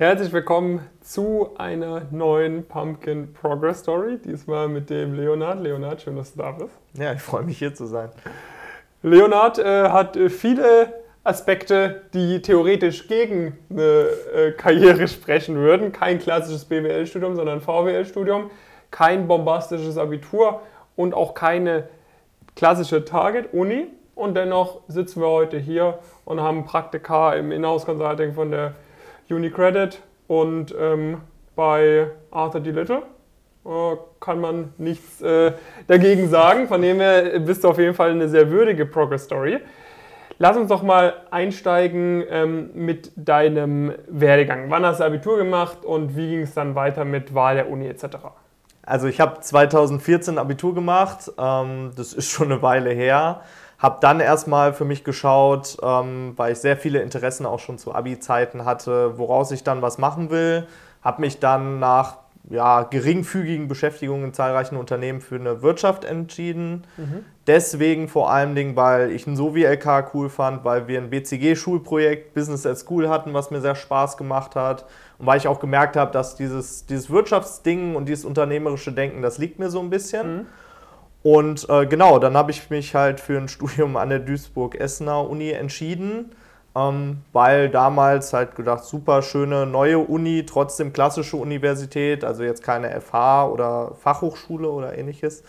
Herzlich willkommen zu einer neuen Pumpkin Progress Story. Diesmal mit dem Leonard. Leonard, schön, dass du da bist. Ja, ich freue mich hier zu sein. Leonard äh, hat äh, viele Aspekte, die theoretisch gegen eine äh, Karriere sprechen würden. Kein klassisches BWL-Studium, sondern VWL-Studium. Kein bombastisches Abitur und auch keine klassische Target-Uni. Und dennoch sitzen wir heute hier und haben Praktika im Inhouse-Consulting von der Unicredit und ähm, bei Arthur D. Little äh, kann man nichts äh, dagegen sagen. Von dem her bist du auf jeden Fall eine sehr würdige Progress Story. Lass uns doch mal einsteigen ähm, mit deinem Werdegang. Wann hast du Abitur gemacht und wie ging es dann weiter mit Wahl der Uni etc.? Also ich habe 2014 Abitur gemacht, ähm, das ist schon eine Weile her. Habe dann erstmal für mich geschaut, ähm, weil ich sehr viele Interessen auch schon zu Abi-Zeiten hatte, woraus ich dann was machen will. Habe mich dann nach ja, geringfügigen Beschäftigungen in zahlreichen Unternehmen für eine Wirtschaft entschieden. Mhm. Deswegen vor allen Dingen, weil ich ein Sovi-LK cool fand, weil wir ein BCG-Schulprojekt Business at School hatten, was mir sehr Spaß gemacht hat. Und weil ich auch gemerkt habe, dass dieses, dieses Wirtschaftsding und dieses unternehmerische Denken, das liegt mir so ein bisschen. Mhm. Und äh, genau, dann habe ich mich halt für ein Studium an der Duisburg-Essener Uni entschieden, ähm, weil damals halt gedacht, super schöne neue Uni, trotzdem klassische Universität, also jetzt keine FH oder Fachhochschule oder ähnliches.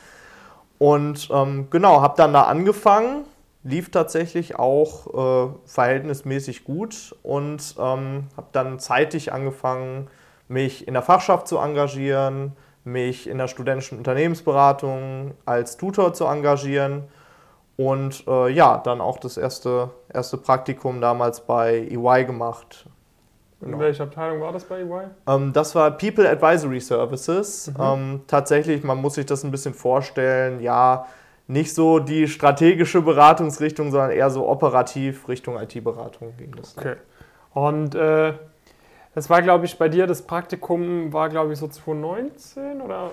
Und ähm, genau, habe dann da angefangen, lief tatsächlich auch äh, verhältnismäßig gut und ähm, habe dann zeitig angefangen, mich in der Fachschaft zu engagieren, mich in der studentischen Unternehmensberatung als Tutor zu engagieren und äh, ja, dann auch das erste, erste Praktikum damals bei EY gemacht. Genau. In welcher Abteilung war das bei EY? Ähm, das war People Advisory Services. Mhm. Ähm, tatsächlich, man muss sich das ein bisschen vorstellen, ja, nicht so die strategische Beratungsrichtung, sondern eher so operativ Richtung IT-Beratung ging das. Okay. Und äh, das war, glaube ich, bei dir, das Praktikum war, glaube ich, so 2019 oder,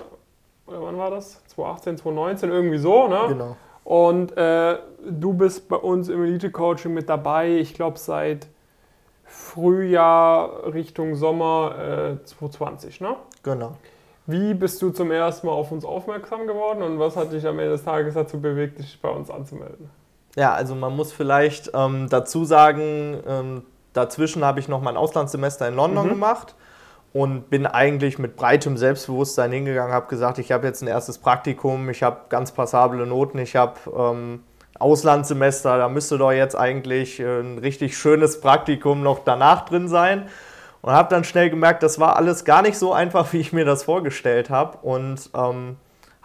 oder wann war das? 2018, 2019, irgendwie so, ne? Genau. Und äh, du bist bei uns im Elite-Coaching mit dabei, ich glaube, seit Frühjahr Richtung Sommer äh, 2020, ne? Genau. Wie bist du zum ersten Mal auf uns aufmerksam geworden und was hat dich am Ende des Tages dazu bewegt, dich bei uns anzumelden? Ja, also man muss vielleicht ähm, dazu sagen, ähm, Dazwischen habe ich noch mein Auslandssemester in London mhm. gemacht und bin eigentlich mit breitem Selbstbewusstsein hingegangen, habe gesagt, ich habe jetzt ein erstes Praktikum, ich habe ganz passable Noten, ich habe ähm, Auslandssemester, da müsste doch jetzt eigentlich äh, ein richtig schönes Praktikum noch danach drin sein. Und habe dann schnell gemerkt, das war alles gar nicht so einfach, wie ich mir das vorgestellt habe. Und ähm,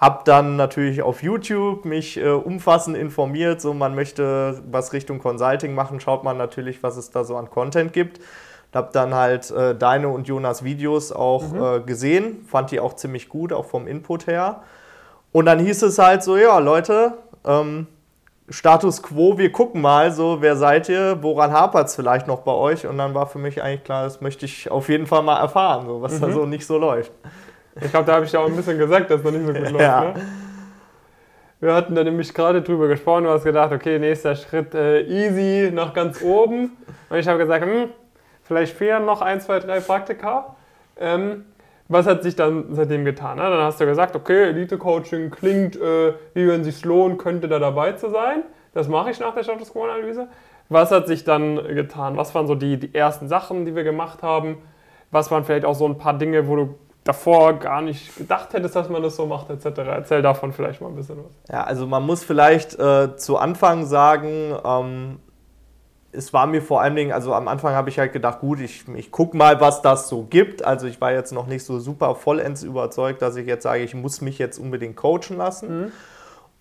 habe dann natürlich auf YouTube mich äh, umfassend informiert, so man möchte was Richtung Consulting machen, schaut man natürlich, was es da so an Content gibt. Habe dann halt äh, deine und Jonas Videos auch mhm. äh, gesehen, fand die auch ziemlich gut, auch vom Input her. Und dann hieß es halt so, ja Leute, ähm, Status quo, wir gucken mal, so wer seid ihr, woran hapert es vielleicht noch bei euch? Und dann war für mich eigentlich klar, das möchte ich auf jeden Fall mal erfahren, so, was mhm. da so nicht so läuft. Ich glaube, da habe ich ja auch ein bisschen gesagt, dass noch nicht so gut läuft. Ja. Ne? Wir hatten da nämlich gerade drüber gesprochen, du hast gedacht, okay, nächster Schritt äh, easy nach ganz oben. Und ich habe gesagt, hm, vielleicht fehlen noch ein, zwei, drei Praktika. Ähm, was hat sich dann seitdem getan? Ne? Dann hast du gesagt, okay, Elite-Coaching klingt, äh, wie wenn es sich lohnt, könnte da dabei zu sein. Das mache ich nach der Status Quo-Analyse. Was hat sich dann getan? Was waren so die, die ersten Sachen, die wir gemacht haben? Was waren vielleicht auch so ein paar Dinge, wo du davor gar nicht gedacht hättest, dass man das so macht, etc. Erzähl davon vielleicht mal ein bisschen was. Ja, also man muss vielleicht äh, zu Anfang sagen, ähm, es war mir vor allen Dingen, also am Anfang habe ich halt gedacht, gut, ich, ich gucke mal, was das so gibt. Also ich war jetzt noch nicht so super vollends überzeugt, dass ich jetzt sage, ich muss mich jetzt unbedingt coachen lassen. Mhm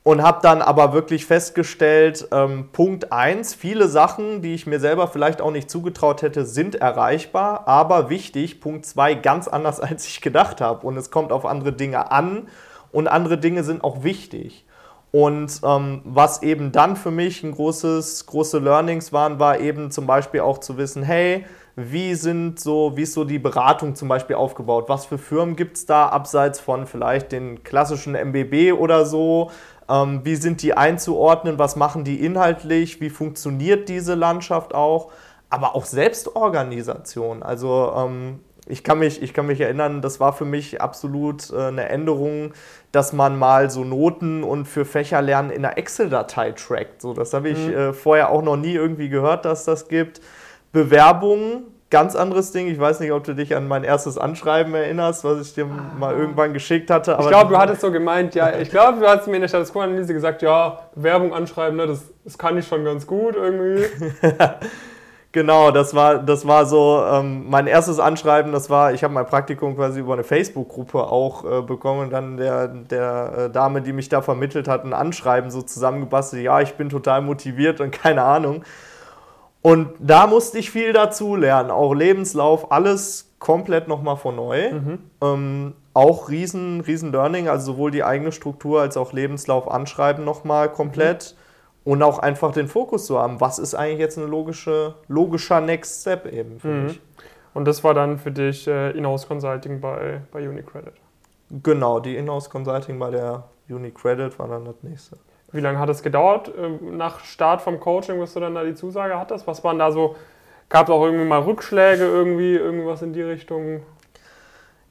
und habe dann aber wirklich festgestellt, ähm, Punkt 1, viele Sachen, die ich mir selber vielleicht auch nicht zugetraut hätte, sind erreichbar, aber wichtig, Punkt 2, ganz anders, als ich gedacht habe. Und es kommt auf andere Dinge an und andere Dinge sind auch wichtig. Und ähm, was eben dann für mich ein großes, große Learnings waren, war eben zum Beispiel auch zu wissen, hey, wie sind so, wie ist so die Beratung zum Beispiel aufgebaut? Was für Firmen gibt es da abseits von vielleicht den klassischen MBB oder so? Ähm, wie sind die einzuordnen? Was machen die inhaltlich? Wie funktioniert diese Landschaft auch? aber auch Selbstorganisation. Also ähm, ich kann, mich, ich kann mich erinnern, das war für mich absolut äh, eine Änderung, dass man mal so Noten und für Fächerlernen in einer Excel-Datei trackt. So, das habe ich mhm. äh, vorher auch noch nie irgendwie gehört, dass das gibt. Bewerbungen, ganz anderes Ding. Ich weiß nicht, ob du dich an mein erstes Anschreiben erinnerst, was ich dir ah. mal irgendwann geschickt hatte. ich glaube, du hattest so gemeint, ja, ich glaube, du hast mir in der Status Quo-Analyse gesagt, ja, Werbung anschreiben, ne, das, das kann ich schon ganz gut irgendwie. Genau, das war, das war so ähm, mein erstes Anschreiben. Das war, ich habe mein Praktikum quasi über eine Facebook-Gruppe auch äh, bekommen und dann der, der äh, Dame, die mich da vermittelt hat, ein Anschreiben so zusammengebastelt. Ja, ich bin total motiviert und keine Ahnung. Und da musste ich viel dazu lernen, auch Lebenslauf, alles komplett nochmal von neu. Mhm. Ähm, auch riesen, riesen Learning, also sowohl die eigene Struktur als auch Lebenslauf anschreiben nochmal komplett. Mhm und auch einfach den Fokus zu haben, was ist eigentlich jetzt ein logische, logischer Next Step eben für mhm. mich. Und das war dann für dich äh, Inhouse Consulting bei, bei UniCredit? Genau, die Inhouse Consulting bei der UniCredit war dann das nächste. Wie lange hat es gedauert äh, nach Start vom Coaching, bis du dann da die Zusage hattest? Was waren da so, gab es auch irgendwie mal Rückschläge, irgendwie, irgendwas in die Richtung?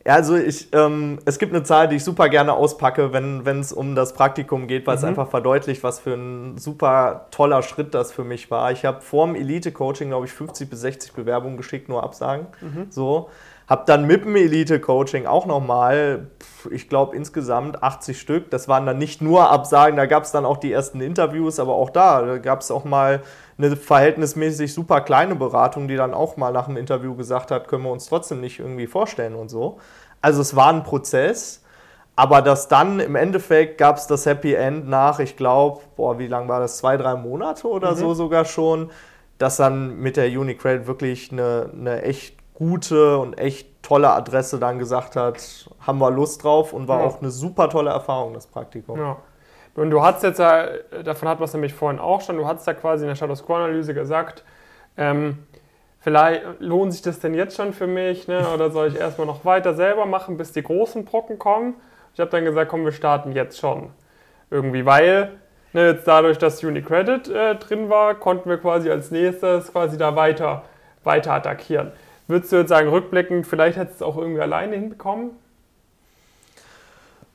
Ja, also ich, ähm, es gibt eine Zahl, die ich super gerne auspacke, wenn es um das Praktikum geht, weil mhm. es einfach verdeutlicht, was für ein super toller Schritt das für mich war. Ich habe vor dem Elite-Coaching, glaube ich, 50 bis 60 Bewerbungen geschickt, nur Absagen. Mhm. So. Habe dann mit dem Elite-Coaching auch nochmal, ich glaube insgesamt 80 Stück. Das waren dann nicht nur Absagen, da gab es dann auch die ersten Interviews, aber auch da, da gab es auch mal eine verhältnismäßig super kleine Beratung, die dann auch mal nach dem Interview gesagt hat, können wir uns trotzdem nicht irgendwie vorstellen und so. Also es war ein Prozess, aber das dann im Endeffekt gab es das Happy End nach, ich glaube, boah, wie lange war das? Zwei, drei Monate oder mhm. so sogar schon, dass dann mit der Unicredit wirklich eine, eine echt gute und echt tolle Adresse dann gesagt hat, haben wir Lust drauf und war ja. auch eine super tolle Erfahrung, das Praktikum. Ja. Und du hast jetzt ja, davon hat man es nämlich vorhin auch schon, du hast ja quasi in der Status Quo-Analyse gesagt, ähm, vielleicht lohnt sich das denn jetzt schon für mich, ne? oder soll ich erstmal noch weiter selber machen, bis die großen Brocken kommen? Ich habe dann gesagt, komm, wir starten jetzt schon. Irgendwie, weil ne, jetzt dadurch, dass Unicredit äh, drin war, konnten wir quasi als nächstes quasi da weiter, weiter attackieren. Würdest du jetzt sagen, rückblickend, vielleicht hättest du es auch irgendwie alleine hinbekommen?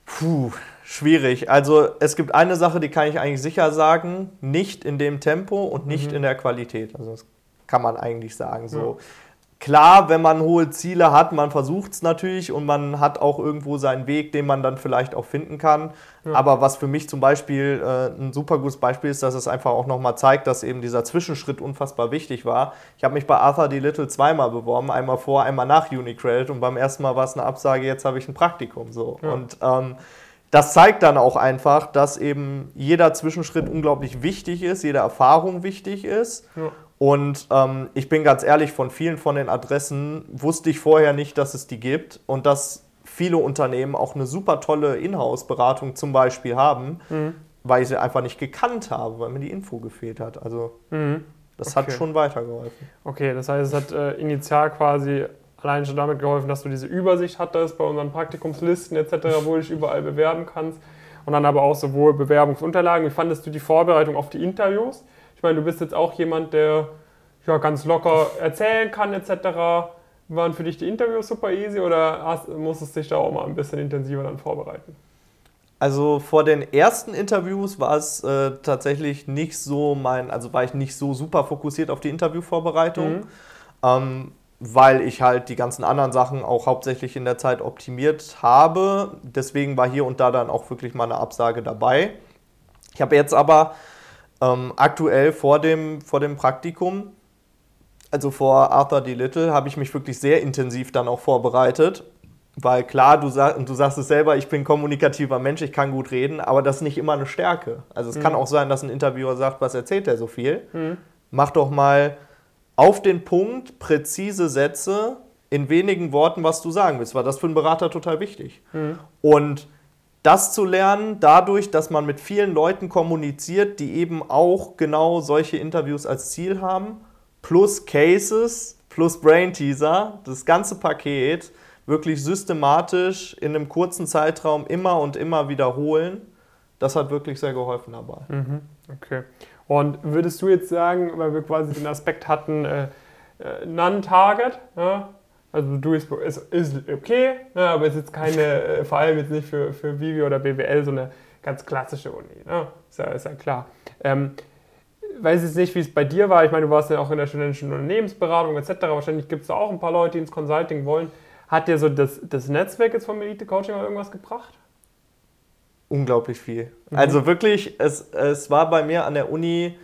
Puh, schwierig. Also es gibt eine Sache, die kann ich eigentlich sicher sagen, nicht in dem Tempo und nicht mhm. in der Qualität. Also das kann man eigentlich sagen. So. Ja. Klar, wenn man hohe Ziele hat, man versucht es natürlich und man hat auch irgendwo seinen Weg, den man dann vielleicht auch finden kann. Ja. Aber was für mich zum Beispiel äh, ein super gutes Beispiel ist, dass es einfach auch nochmal zeigt, dass eben dieser Zwischenschritt unfassbar wichtig war. Ich habe mich bei Arthur D. Little zweimal beworben, einmal vor, einmal nach Unicredit und beim ersten Mal war es eine Absage, jetzt habe ich ein Praktikum. So. Ja. Und ähm, das zeigt dann auch einfach, dass eben jeder Zwischenschritt unglaublich wichtig ist, jede Erfahrung wichtig ist. Ja. Und ähm, ich bin ganz ehrlich, von vielen von den Adressen wusste ich vorher nicht, dass es die gibt und dass viele Unternehmen auch eine super tolle Inhouse-Beratung zum Beispiel haben, mhm. weil ich sie einfach nicht gekannt habe, weil mir die Info gefehlt hat. Also mhm. das okay. hat schon weitergeholfen. Okay, das heißt, es hat äh, initial quasi allein schon damit geholfen, dass du diese Übersicht hattest bei unseren Praktikumslisten etc., wo du dich überall bewerben kannst. Und dann aber auch sowohl Bewerbungsunterlagen. Wie fandest du die Vorbereitung auf die Interviews? Ich meine, du bist jetzt auch jemand, der ja, ganz locker erzählen kann etc. Waren für dich die Interviews super easy oder hast, musstest du dich da auch mal ein bisschen intensiver dann vorbereiten? Also vor den ersten Interviews war es äh, tatsächlich nicht so mein, also war ich nicht so super fokussiert auf die Interviewvorbereitung. Mhm. Ähm, weil ich halt die ganzen anderen Sachen auch hauptsächlich in der Zeit optimiert habe. Deswegen war hier und da dann auch wirklich mal eine Absage dabei. Ich habe jetzt aber ähm, aktuell vor dem, vor dem Praktikum, also vor Arthur D. Little, habe ich mich wirklich sehr intensiv dann auch vorbereitet. Weil klar, du, sag, du sagst es selber, ich bin kommunikativer Mensch, ich kann gut reden, aber das ist nicht immer eine Stärke. Also es mhm. kann auch sein, dass ein Interviewer sagt, was erzählt der so viel? Mhm. Mach doch mal auf den Punkt, präzise Sätze in wenigen Worten, was du sagen willst, weil das für einen Berater total wichtig. Mhm. Und das zu lernen, dadurch, dass man mit vielen Leuten kommuniziert, die eben auch genau solche Interviews als Ziel haben, plus Cases, plus Brain Teaser, das ganze Paket wirklich systematisch in einem kurzen Zeitraum immer und immer wiederholen, das hat wirklich sehr geholfen dabei. Mhm. Okay. Und würdest du jetzt sagen, weil wir quasi den Aspekt hatten, äh, äh, Non-Target. Ja? Also Duisburg ist, ist okay, ne? aber es ist jetzt keine, äh, vor allem jetzt nicht für, für Vivi oder BWL so eine ganz klassische Uni. Ne? Ist, ja, ist ja klar. Ähm, weiß jetzt nicht, wie es bei dir war. Ich meine, du warst ja auch in der studentischen Unternehmensberatung etc. Wahrscheinlich gibt es da auch ein paar Leute, die ins Consulting wollen. Hat dir so das, das Netzwerk jetzt vom Elite Coaching mal irgendwas gebracht? Unglaublich viel. Mhm. Also wirklich, es, es war bei mir an der Uni,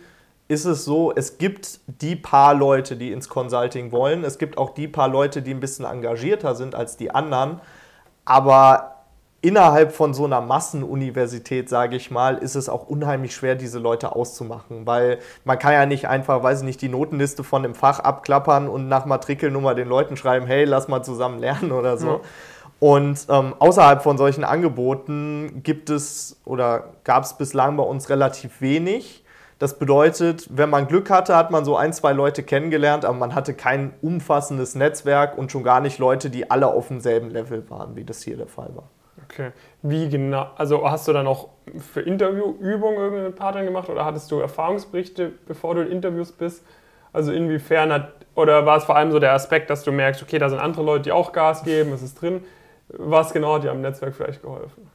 ist es so, es gibt die paar Leute, die ins Consulting wollen. Es gibt auch die paar Leute, die ein bisschen engagierter sind als die anderen. Aber innerhalb von so einer Massenuniversität, sage ich mal, ist es auch unheimlich schwer, diese Leute auszumachen, weil man kann ja nicht einfach, weiß ich nicht, die Notenliste von dem Fach abklappern und nach Matrikelnummer den Leuten schreiben, hey, lass mal zusammen lernen oder so. Ja. Und ähm, außerhalb von solchen Angeboten gibt es oder gab es bislang bei uns relativ wenig. Das bedeutet, wenn man Glück hatte, hat man so ein, zwei Leute kennengelernt, aber man hatte kein umfassendes Netzwerk und schon gar nicht Leute, die alle auf demselben Level waren, wie das hier der Fall war. Okay. Wie genau? Also hast du dann auch für Interviewübungen irgendwie mit Partnern gemacht oder hattest du Erfahrungsberichte, bevor du in Interviews bist? Also inwiefern hat, oder war es vor allem so der Aspekt, dass du merkst, okay, da sind andere Leute, die auch Gas geben, es ist drin. Was genau hat dir am Netzwerk vielleicht geholfen?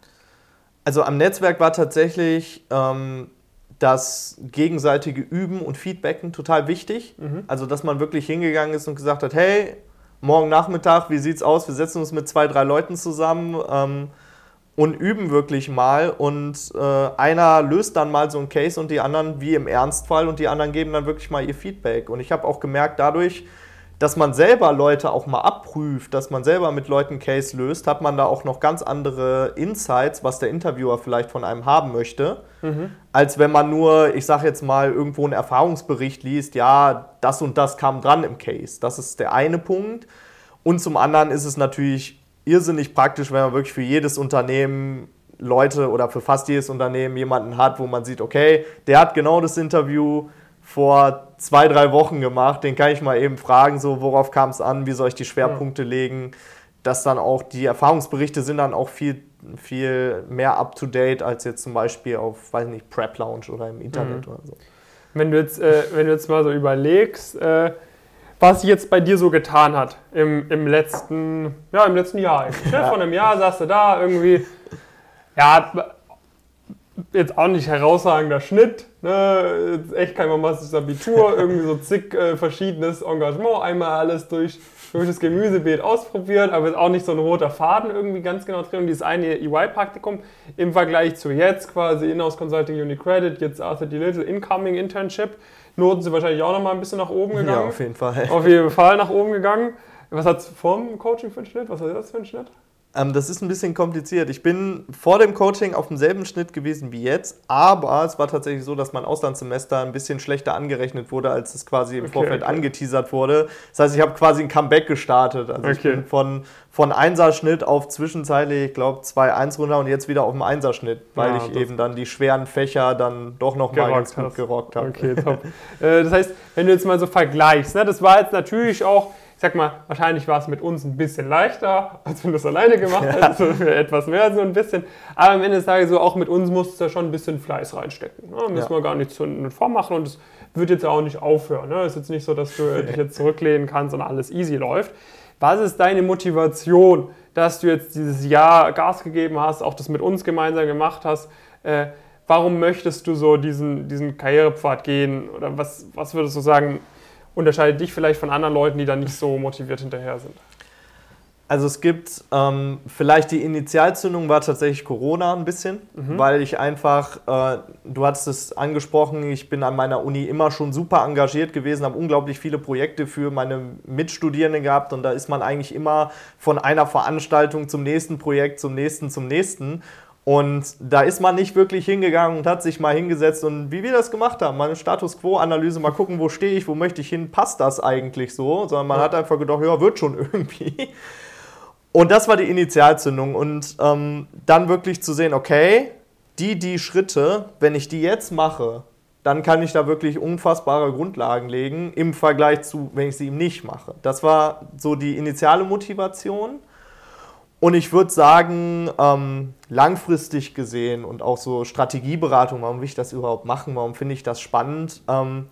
Also am Netzwerk war tatsächlich ähm, das gegenseitige Üben und Feedbacken total wichtig. Mhm. Also dass man wirklich hingegangen ist und gesagt hat, hey, morgen Nachmittag, wie sieht's aus? Wir setzen uns mit zwei, drei Leuten zusammen ähm, und üben wirklich mal. Und äh, einer löst dann mal so einen Case und die anderen wie im Ernstfall und die anderen geben dann wirklich mal ihr Feedback. Und ich habe auch gemerkt, dadurch, dass man selber Leute auch mal abprüft, dass man selber mit Leuten Case löst, hat man da auch noch ganz andere Insights, was der Interviewer vielleicht von einem haben möchte, mhm. als wenn man nur, ich sage jetzt mal, irgendwo einen Erfahrungsbericht liest, ja, das und das kam dran im Case. Das ist der eine Punkt. Und zum anderen ist es natürlich irrsinnig praktisch, wenn man wirklich für jedes Unternehmen Leute oder für fast jedes Unternehmen jemanden hat, wo man sieht, okay, der hat genau das Interview vor zwei, drei Wochen gemacht. Den kann ich mal eben fragen, so worauf kam es an, wie soll ich die Schwerpunkte ja. legen. Dass dann auch die Erfahrungsberichte sind dann auch viel, viel mehr up to date als jetzt zum Beispiel auf, weiß nicht, Prep Lounge oder im Internet mhm. oder so. Wenn du jetzt, äh, wenn du jetzt mal so überlegst, äh, was sich jetzt bei dir so getan hat im, im letzten, ja, im letzten Jahr. Ja. Vor einem Jahr saß du da irgendwie, ja, jetzt auch nicht herausragender Schnitt, ne? echt kein bombastisches Abitur, irgendwie so zig äh, verschiedenes Engagement, einmal alles durch, durch das Gemüsebeet ausprobiert, aber auch nicht so ein roter Faden irgendwie ganz genau drin. Und dieses eine EY-Praktikum im Vergleich zu jetzt quasi Inhouse Consulting Unicredit, jetzt Arthur D. Little Incoming Internship, Noten sind wahrscheinlich auch nochmal ein bisschen nach oben gegangen. Ja, auf jeden Fall. Auf jeden Fall nach oben gegangen. Was hat es vor dem Coaching für einen Schnitt? Was hat das für einen Schnitt? Ähm, das ist ein bisschen kompliziert. Ich bin vor dem Coaching auf demselben Schnitt gewesen wie jetzt, aber es war tatsächlich so, dass mein Auslandssemester ein bisschen schlechter angerechnet wurde, als es quasi im okay, Vorfeld okay. angeteasert wurde. Das heißt, ich habe quasi ein Comeback gestartet. Also okay. ich bin von, von Einserschnitt auf zwischenzeitlich, ich glaube, 2-1 runter und jetzt wieder auf dem Einserschnitt, weil ja, ich eben dann die schweren Fächer dann doch noch mal ganz gut gerockt habe. Okay, top. Äh, das heißt, wenn du jetzt mal so vergleichst, ne, das war jetzt natürlich auch ich sag mal, wahrscheinlich war es mit uns ein bisschen leichter, als wenn du es alleine gemacht ja. hättest, also etwas mehr so ein bisschen. Aber am Ende des Tages so, auch mit uns musst du da schon ein bisschen Fleiß reinstecken. Ne? Müssen ja. wir gar nicht zu, vormachen und es wird jetzt auch nicht aufhören. Ne? Es ist jetzt nicht so, dass du dich jetzt zurücklehnen kannst und alles easy läuft. Was ist deine Motivation, dass du jetzt dieses Jahr Gas gegeben hast, auch das mit uns gemeinsam gemacht hast? Äh, warum möchtest du so diesen, diesen Karrierepfad gehen? Oder was, was würdest du sagen, unterscheidet dich vielleicht von anderen Leuten, die da nicht so motiviert hinterher sind? Also es gibt ähm, vielleicht die Initialzündung war tatsächlich Corona ein bisschen, mhm. weil ich einfach, äh, du hattest es angesprochen, ich bin an meiner Uni immer schon super engagiert gewesen, habe unglaublich viele Projekte für meine Mitstudierenden gehabt und da ist man eigentlich immer von einer Veranstaltung zum nächsten Projekt, zum nächsten, zum nächsten. Und da ist man nicht wirklich hingegangen und hat sich mal hingesetzt und wie wir das gemacht haben, mal eine Status Quo-Analyse, mal gucken, wo stehe ich, wo möchte ich hin, passt das eigentlich so, sondern man ja. hat einfach gedacht, ja, wird schon irgendwie. Und das war die Initialzündung. Und ähm, dann wirklich zu sehen, okay, die, die Schritte, wenn ich die jetzt mache, dann kann ich da wirklich unfassbare Grundlagen legen im Vergleich zu, wenn ich sie eben nicht mache. Das war so die initiale Motivation. Und ich würde sagen, ähm, langfristig gesehen und auch so Strategieberatung, warum will ich das überhaupt machen, warum finde ich das spannend, ähm,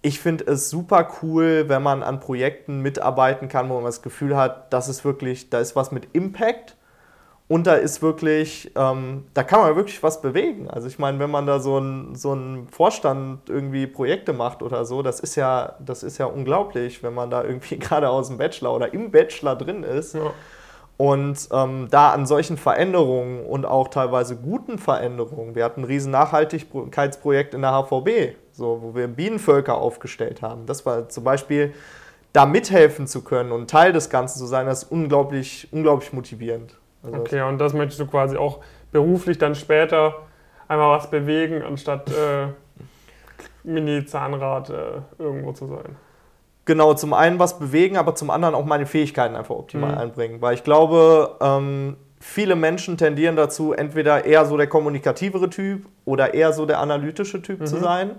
ich finde es super cool, wenn man an Projekten mitarbeiten kann, wo man das Gefühl hat, das ist wirklich, da ist was mit Impact und da ist wirklich, ähm, da kann man wirklich was bewegen. Also ich meine, wenn man da so ein, so Vorstand irgendwie Projekte macht oder so, das ist ja, das ist ja unglaublich, wenn man da irgendwie gerade aus dem Bachelor oder im Bachelor drin ist. Ja. Und ähm, da an solchen Veränderungen und auch teilweise guten Veränderungen, wir hatten ein riesen Nachhaltigkeitsprojekt in der HVB, so, wo wir Bienenvölker aufgestellt haben. Das war zum Beispiel, da mithelfen zu können und Teil des Ganzen zu sein, das ist unglaublich, unglaublich motivierend. Also okay, und das möchtest du quasi auch beruflich dann später einmal was bewegen, anstatt äh, Mini-Zahnrad äh, irgendwo zu sein. Genau, zum einen was bewegen, aber zum anderen auch meine Fähigkeiten einfach optimal mhm. einbringen. Weil ich glaube, ähm, viele Menschen tendieren dazu, entweder eher so der kommunikativere Typ oder eher so der analytische Typ mhm. zu sein.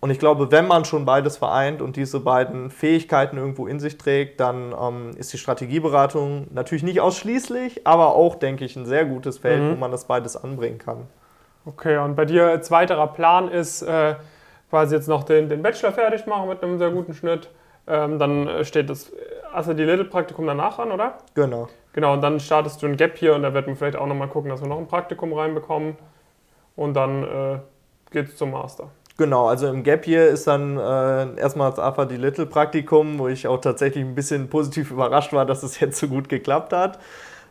Und ich glaube, wenn man schon beides vereint und diese beiden Fähigkeiten irgendwo in sich trägt, dann ähm, ist die Strategieberatung natürlich nicht ausschließlich, aber auch, denke ich, ein sehr gutes Feld, mhm. wo man das beides anbringen kann. Okay, und bei dir als weiterer Plan ist äh, quasi jetzt noch den, den Bachelor fertig machen mit einem sehr guten Schnitt. Ähm, dann steht das die Little-Praktikum danach an, oder? Genau. Genau, und dann startest du ein Gap hier und da wird man vielleicht auch nochmal gucken, dass wir noch ein Praktikum reinbekommen. Und dann äh, geht es zum Master. Genau, also im Gap Year ist dann äh, erstmal das AFA die Little Praktikum, wo ich auch tatsächlich ein bisschen positiv überrascht war, dass es jetzt so gut geklappt hat.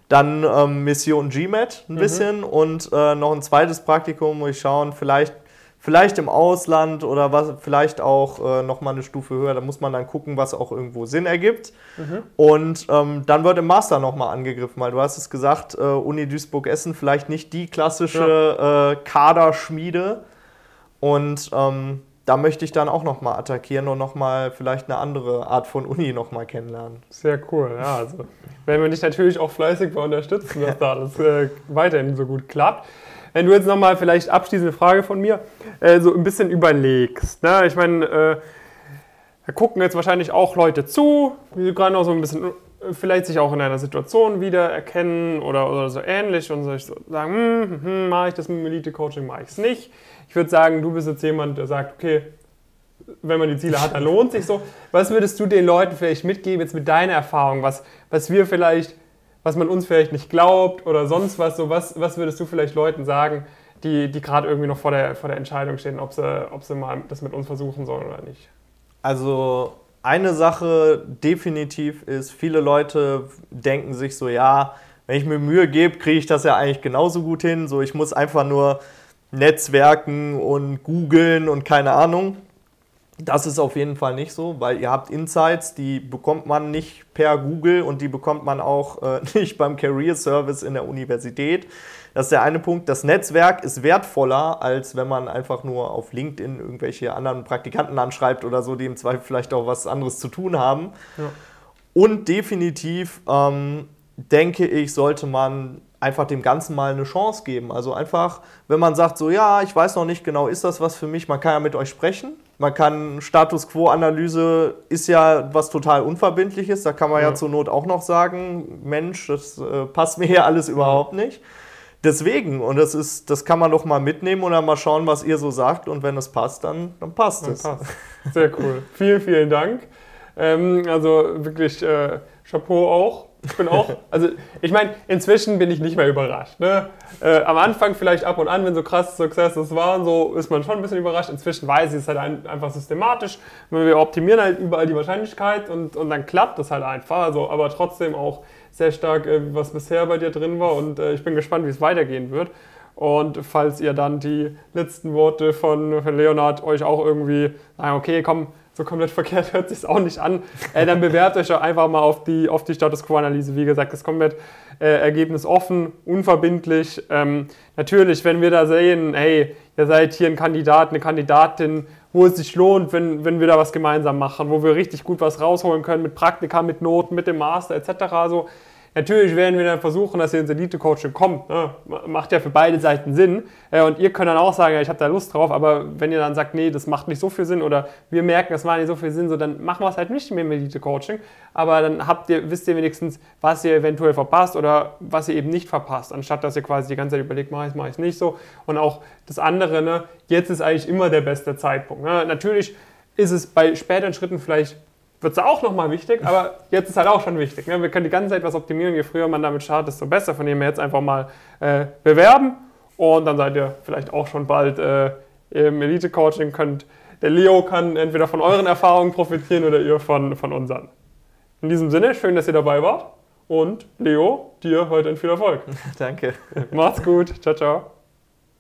Dann ähm, Mission GMAT ein mhm. bisschen und äh, noch ein zweites Praktikum, wo ich schauen, vielleicht, vielleicht im Ausland oder was, vielleicht auch äh, nochmal eine Stufe höher. Da muss man dann gucken, was auch irgendwo Sinn ergibt. Mhm. Und ähm, dann wird im Master nochmal angegriffen, weil du hast es gesagt, äh, Uni Duisburg-Essen vielleicht nicht die klassische ja. Äh, Kaderschmiede und ähm, da möchte ich dann auch nochmal attackieren und nochmal vielleicht eine andere Art von Uni nochmal kennenlernen. Sehr cool, ja. Also werden wir dich natürlich auch fleißig bei unterstützen, dass da alles äh, weiterhin so gut klappt. Wenn du jetzt nochmal vielleicht abschließende Frage von mir, äh, so ein bisschen überlegst. Ne? Ich meine, äh, da gucken jetzt wahrscheinlich auch Leute zu, die gerade noch so ein bisschen äh, vielleicht sich auch in einer Situation wiedererkennen oder, oder so ähnlich und sich so sagen, hm, hm, hm, mache ich das mit dem Elite-Coaching, mache ich es nicht. Ich würde sagen, du bist jetzt jemand, der sagt, okay, wenn man die Ziele hat, dann lohnt sich so. Was würdest du den Leuten vielleicht mitgeben, jetzt mit deiner Erfahrung, was, was wir vielleicht, was man uns vielleicht nicht glaubt oder sonst was, so was, was würdest du vielleicht Leuten sagen, die, die gerade irgendwie noch vor der, vor der Entscheidung stehen, ob sie, ob sie mal das mit uns versuchen sollen oder nicht? Also eine Sache definitiv ist, viele Leute denken sich so, ja, wenn ich mir Mühe gebe, kriege ich das ja eigentlich genauso gut hin. So, ich muss einfach nur Netzwerken und googeln und keine Ahnung. Das ist auf jeden Fall nicht so, weil ihr habt Insights, die bekommt man nicht per Google und die bekommt man auch äh, nicht beim Career Service in der Universität. Das ist der eine Punkt. Das Netzwerk ist wertvoller, als wenn man einfach nur auf LinkedIn irgendwelche anderen Praktikanten anschreibt oder so, die im Zweifel vielleicht auch was anderes zu tun haben. Ja. Und definitiv ähm, denke ich, sollte man einfach dem Ganzen mal eine Chance geben. Also einfach, wenn man sagt, so ja, ich weiß noch nicht genau, ist das was für mich, man kann ja mit euch sprechen. Man kann Status Quo-Analyse ist ja was total Unverbindliches. Da kann man ja, ja zur Not auch noch sagen, Mensch, das äh, passt mir hier alles überhaupt nicht. Deswegen, und das ist, das kann man doch mal mitnehmen dann mal schauen, was ihr so sagt. Und wenn es passt, dann, dann passt dann es. Passt. Sehr cool. vielen, vielen Dank. Ähm, also wirklich äh, Chapeau auch ich bin auch, also ich meine, inzwischen bin ich nicht mehr überrascht. Ne? Äh, am Anfang vielleicht ab und an, wenn so krass Successes waren, so ist man schon ein bisschen überrascht. Inzwischen weiß ich es halt ein, einfach systematisch. Wir optimieren halt überall die Wahrscheinlichkeit und, und dann klappt das halt einfach. Also, aber trotzdem auch sehr stark, äh, was bisher bei dir drin war und äh, ich bin gespannt, wie es weitergehen wird. Und falls ihr dann die letzten Worte von, von Leonard euch auch irgendwie sagen, okay, komm, so komplett verkehrt hört sich auch nicht an, äh, dann bewerbt euch einfach mal auf die, auf die Status Quo-Analyse. Wie gesagt, das komplett äh, ergebnisoffen, unverbindlich. Ähm, natürlich, wenn wir da sehen, hey, ihr seid hier ein Kandidat, eine Kandidatin, wo es sich lohnt, wenn, wenn wir da was gemeinsam machen, wo wir richtig gut was rausholen können mit Praktika, mit Noten, mit dem Master etc. So, Natürlich werden wir dann versuchen, dass ihr ins Elite-Coaching kommt. Ne? Macht ja für beide Seiten Sinn. Äh, und ihr könnt dann auch sagen, ja, ich habe da Lust drauf, aber wenn ihr dann sagt, nee, das macht nicht so viel Sinn oder wir merken, das macht nicht so viel Sinn, so, dann machen wir es halt nicht mehr im Elite-Coaching. Aber dann habt ihr, wisst ihr wenigstens, was ihr eventuell verpasst oder was ihr eben nicht verpasst, anstatt dass ihr quasi die ganze Zeit überlegt, mache ich es, mache ich es nicht so. Und auch das andere, ne, jetzt ist eigentlich immer der beste Zeitpunkt. Ne? Natürlich ist es bei späteren Schritten vielleicht, wird es auch nochmal wichtig, aber jetzt ist halt auch schon wichtig. Ne? Wir können die ganze Zeit was optimieren. Je früher man damit startet, desto besser. Von dem her jetzt einfach mal äh, bewerben und dann seid ihr vielleicht auch schon bald äh, im Elite-Coaching. Könnt, der Leo kann entweder von euren Erfahrungen profitieren oder ihr von, von unseren. In diesem Sinne, schön, dass ihr dabei wart. Und Leo, dir heute viel Erfolg. Danke. Macht's gut. Ciao, ciao.